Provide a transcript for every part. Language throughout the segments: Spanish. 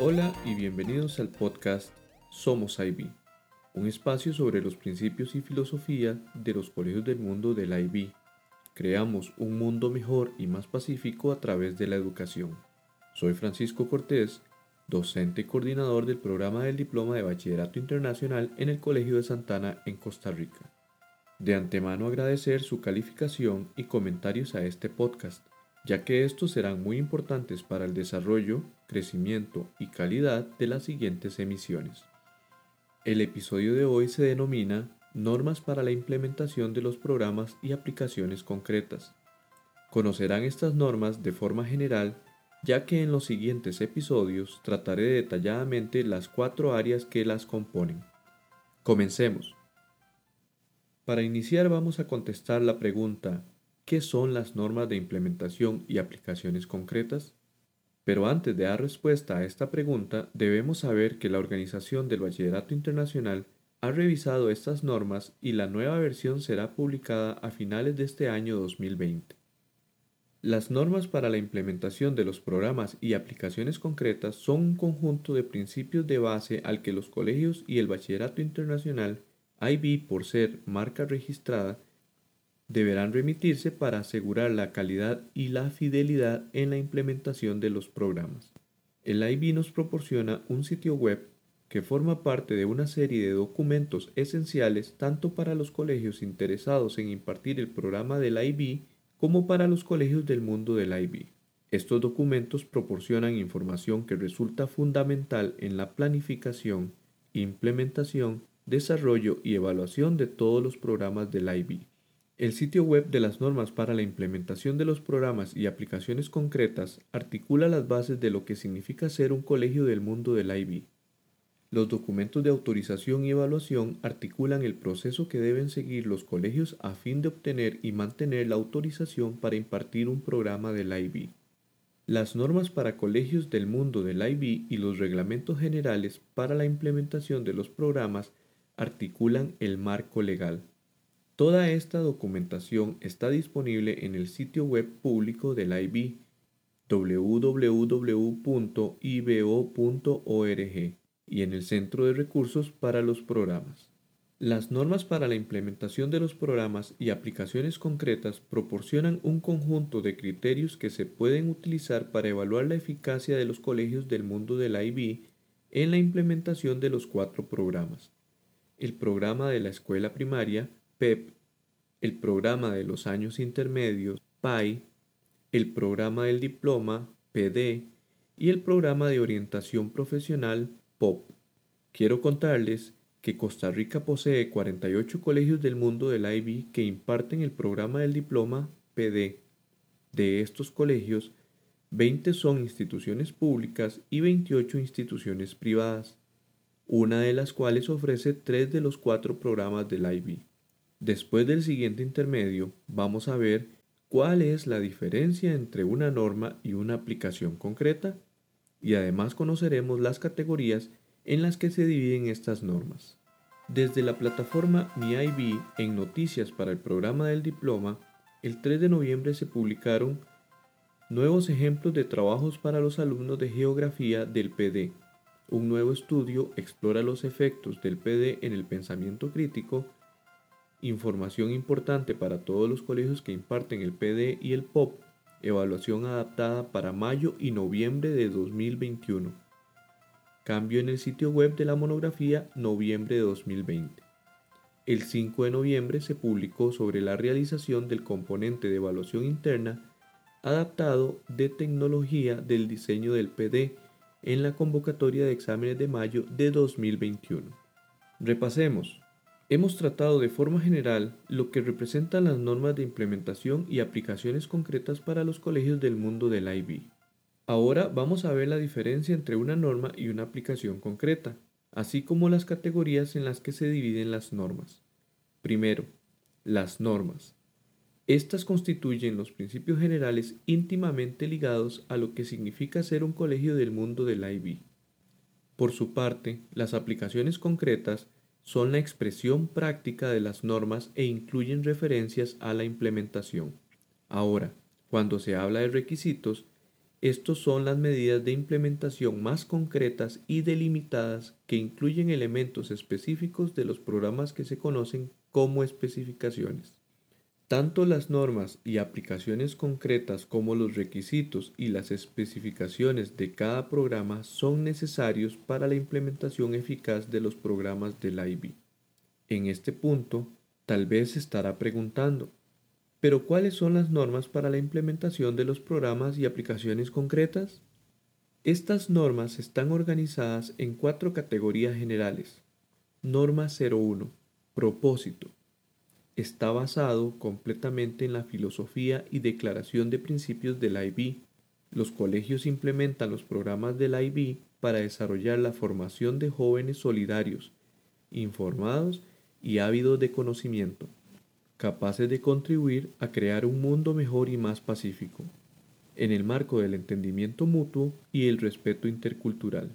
Hola y bienvenidos al podcast Somos IB, un espacio sobre los principios y filosofía de los colegios del mundo del IB. Creamos un mundo mejor y más pacífico a través de la educación. Soy Francisco Cortés, docente y coordinador del programa del Diploma de Bachillerato Internacional en el Colegio de Santana en Costa Rica. De antemano agradecer su calificación y comentarios a este podcast ya que estos serán muy importantes para el desarrollo, crecimiento y calidad de las siguientes emisiones. El episodio de hoy se denomina Normas para la implementación de los programas y aplicaciones concretas. Conocerán estas normas de forma general, ya que en los siguientes episodios trataré detalladamente las cuatro áreas que las componen. Comencemos. Para iniciar vamos a contestar la pregunta ¿Qué son las normas de implementación y aplicaciones concretas? Pero antes de dar respuesta a esta pregunta, debemos saber que la Organización del Bachillerato Internacional ha revisado estas normas y la nueva versión será publicada a finales de este año 2020. Las normas para la implementación de los programas y aplicaciones concretas son un conjunto de principios de base al que los colegios y el Bachillerato Internacional, IB por ser marca registrada, deberán remitirse para asegurar la calidad y la fidelidad en la implementación de los programas. El IB nos proporciona un sitio web que forma parte de una serie de documentos esenciales tanto para los colegios interesados en impartir el programa del IB como para los colegios del mundo del IB. Estos documentos proporcionan información que resulta fundamental en la planificación, implementación, desarrollo y evaluación de todos los programas del IB. El sitio web de las normas para la implementación de los programas y aplicaciones concretas articula las bases de lo que significa ser un colegio del mundo del IB. Los documentos de autorización y evaluación articulan el proceso que deben seguir los colegios a fin de obtener y mantener la autorización para impartir un programa del IB. Las normas para colegios del mundo del IB y los reglamentos generales para la implementación de los programas articulan el marco legal. Toda esta documentación está disponible en el sitio web público del IB www.ibo.org y en el Centro de Recursos para los Programas. Las normas para la implementación de los programas y aplicaciones concretas proporcionan un conjunto de criterios que se pueden utilizar para evaluar la eficacia de los colegios del mundo del IB en la implementación de los cuatro programas. El programa de la escuela primaria, PEP, el programa de los años intermedios, PAI, el programa del diploma, PD, y el programa de orientación profesional, POP. Quiero contarles que Costa Rica posee 48 colegios del mundo del IB que imparten el programa del diploma PD. De estos colegios, 20 son instituciones públicas y 28 instituciones privadas, una de las cuales ofrece tres de los cuatro programas del IB. Después del siguiente intermedio, vamos a ver cuál es la diferencia entre una norma y una aplicación concreta y además conoceremos las categorías en las que se dividen estas normas. Desde la plataforma MiIB en noticias para el programa del diploma, el 3 de noviembre se publicaron nuevos ejemplos de trabajos para los alumnos de geografía del PD. Un nuevo estudio explora los efectos del PD en el pensamiento crítico Información importante para todos los colegios que imparten el PD y el POP. Evaluación adaptada para mayo y noviembre de 2021. Cambio en el sitio web de la monografía noviembre de 2020. El 5 de noviembre se publicó sobre la realización del componente de evaluación interna adaptado de tecnología del diseño del PD en la convocatoria de exámenes de mayo de 2021. Repasemos. Hemos tratado de forma general lo que representan las normas de implementación y aplicaciones concretas para los colegios del mundo del IB. Ahora vamos a ver la diferencia entre una norma y una aplicación concreta, así como las categorías en las que se dividen las normas. Primero, las normas. Estas constituyen los principios generales íntimamente ligados a lo que significa ser un colegio del mundo del IB. Por su parte, las aplicaciones concretas son la expresión práctica de las normas e incluyen referencias a la implementación. Ahora, cuando se habla de requisitos, estos son las medidas de implementación más concretas y delimitadas que incluyen elementos específicos de los programas que se conocen como especificaciones. Tanto las normas y aplicaciones concretas como los requisitos y las especificaciones de cada programa son necesarios para la implementación eficaz de los programas del IB. En este punto, tal vez se estará preguntando, pero ¿cuáles son las normas para la implementación de los programas y aplicaciones concretas? Estas normas están organizadas en cuatro categorías generales. Norma 01. Propósito. Está basado completamente en la filosofía y declaración de principios del IB. Los colegios implementan los programas del IB para desarrollar la formación de jóvenes solidarios, informados y ávidos de conocimiento capaces de contribuir a crear un mundo mejor y más pacífico, en el marco del entendimiento mutuo y el respeto intercultural.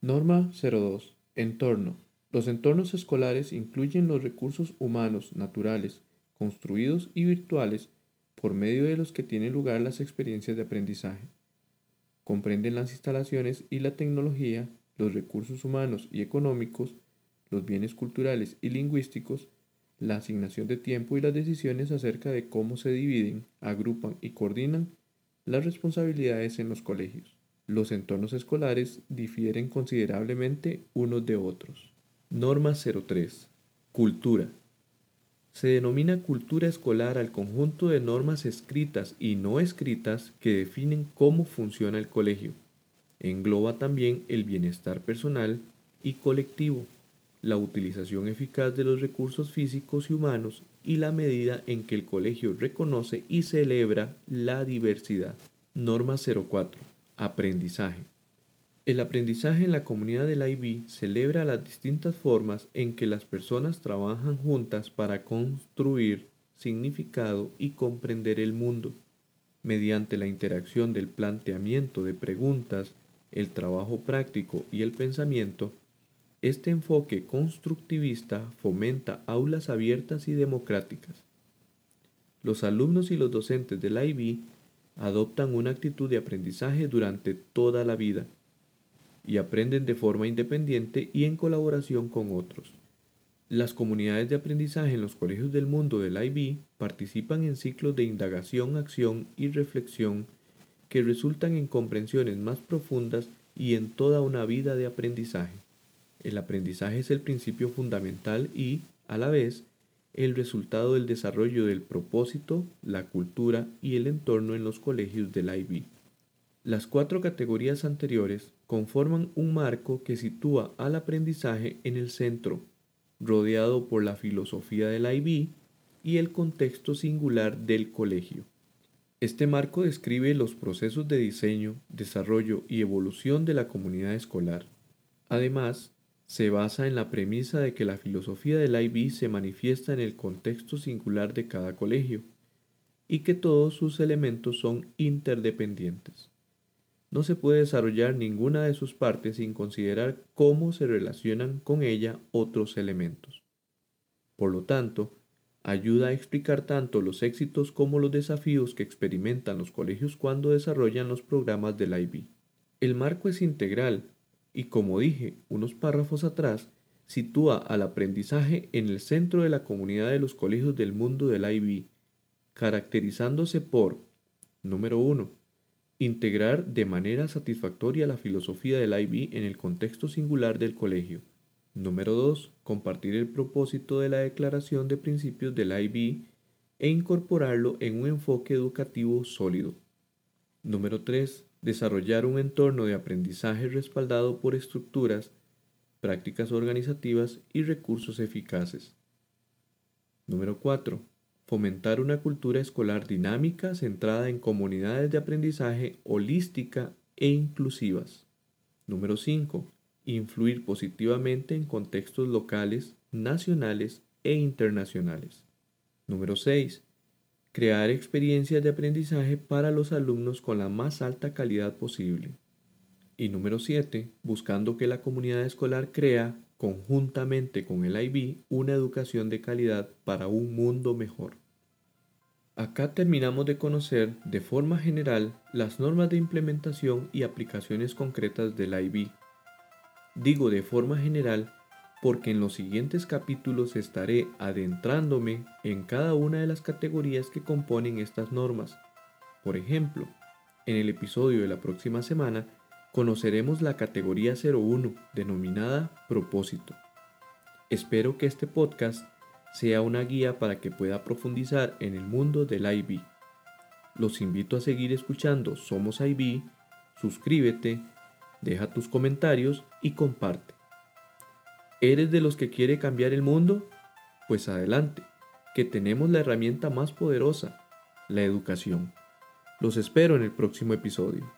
Norma 02. Entorno. Los entornos escolares incluyen los recursos humanos, naturales, construidos y virtuales por medio de los que tienen lugar las experiencias de aprendizaje. Comprenden las instalaciones y la tecnología, los recursos humanos y económicos, los bienes culturales y lingüísticos, la asignación de tiempo y las decisiones acerca de cómo se dividen, agrupan y coordinan las responsabilidades en los colegios. Los entornos escolares difieren considerablemente unos de otros. Norma 03. Cultura. Se denomina cultura escolar al conjunto de normas escritas y no escritas que definen cómo funciona el colegio. Engloba también el bienestar personal y colectivo la utilización eficaz de los recursos físicos y humanos y la medida en que el colegio reconoce y celebra la diversidad. Norma 04. Aprendizaje. El aprendizaje en la comunidad del IB celebra las distintas formas en que las personas trabajan juntas para construir significado y comprender el mundo, mediante la interacción del planteamiento de preguntas, el trabajo práctico y el pensamiento, este enfoque constructivista fomenta aulas abiertas y democráticas. Los alumnos y los docentes del IB adoptan una actitud de aprendizaje durante toda la vida y aprenden de forma independiente y en colaboración con otros. Las comunidades de aprendizaje en los colegios del mundo del IB participan en ciclos de indagación, acción y reflexión que resultan en comprensiones más profundas y en toda una vida de aprendizaje. El aprendizaje es el principio fundamental y, a la vez, el resultado del desarrollo del propósito, la cultura y el entorno en los colegios del IB. Las cuatro categorías anteriores conforman un marco que sitúa al aprendizaje en el centro, rodeado por la filosofía del IB y el contexto singular del colegio. Este marco describe los procesos de diseño, desarrollo y evolución de la comunidad escolar. Además, se basa en la premisa de que la filosofía del IB se manifiesta en el contexto singular de cada colegio y que todos sus elementos son interdependientes. No se puede desarrollar ninguna de sus partes sin considerar cómo se relacionan con ella otros elementos. Por lo tanto, ayuda a explicar tanto los éxitos como los desafíos que experimentan los colegios cuando desarrollan los programas del IB. El marco es integral y como dije unos párrafos atrás, sitúa al aprendizaje en el centro de la comunidad de los colegios del mundo del IB, caracterizándose por, número 1, integrar de manera satisfactoria la filosofía del IB en el contexto singular del colegio. Número 2. Compartir el propósito de la Declaración de Principios del IB e incorporarlo en un enfoque educativo sólido. Número 3 desarrollar un entorno de aprendizaje respaldado por estructuras, prácticas organizativas y recursos eficaces. Número 4. Fomentar una cultura escolar dinámica centrada en comunidades de aprendizaje holística e inclusivas. Número 5. Influir positivamente en contextos locales, nacionales e internacionales. Número 6 crear experiencias de aprendizaje para los alumnos con la más alta calidad posible. Y número 7, buscando que la comunidad escolar crea, conjuntamente con el IB, una educación de calidad para un mundo mejor. Acá terminamos de conocer de forma general las normas de implementación y aplicaciones concretas del IB. Digo de forma general porque en los siguientes capítulos estaré adentrándome en cada una de las categorías que componen estas normas. Por ejemplo, en el episodio de la próxima semana conoceremos la categoría 01 denominada propósito. Espero que este podcast sea una guía para que pueda profundizar en el mundo del IB. Los invito a seguir escuchando Somos IB, suscríbete, deja tus comentarios y comparte. ¿Eres de los que quiere cambiar el mundo? Pues adelante, que tenemos la herramienta más poderosa, la educación. Los espero en el próximo episodio.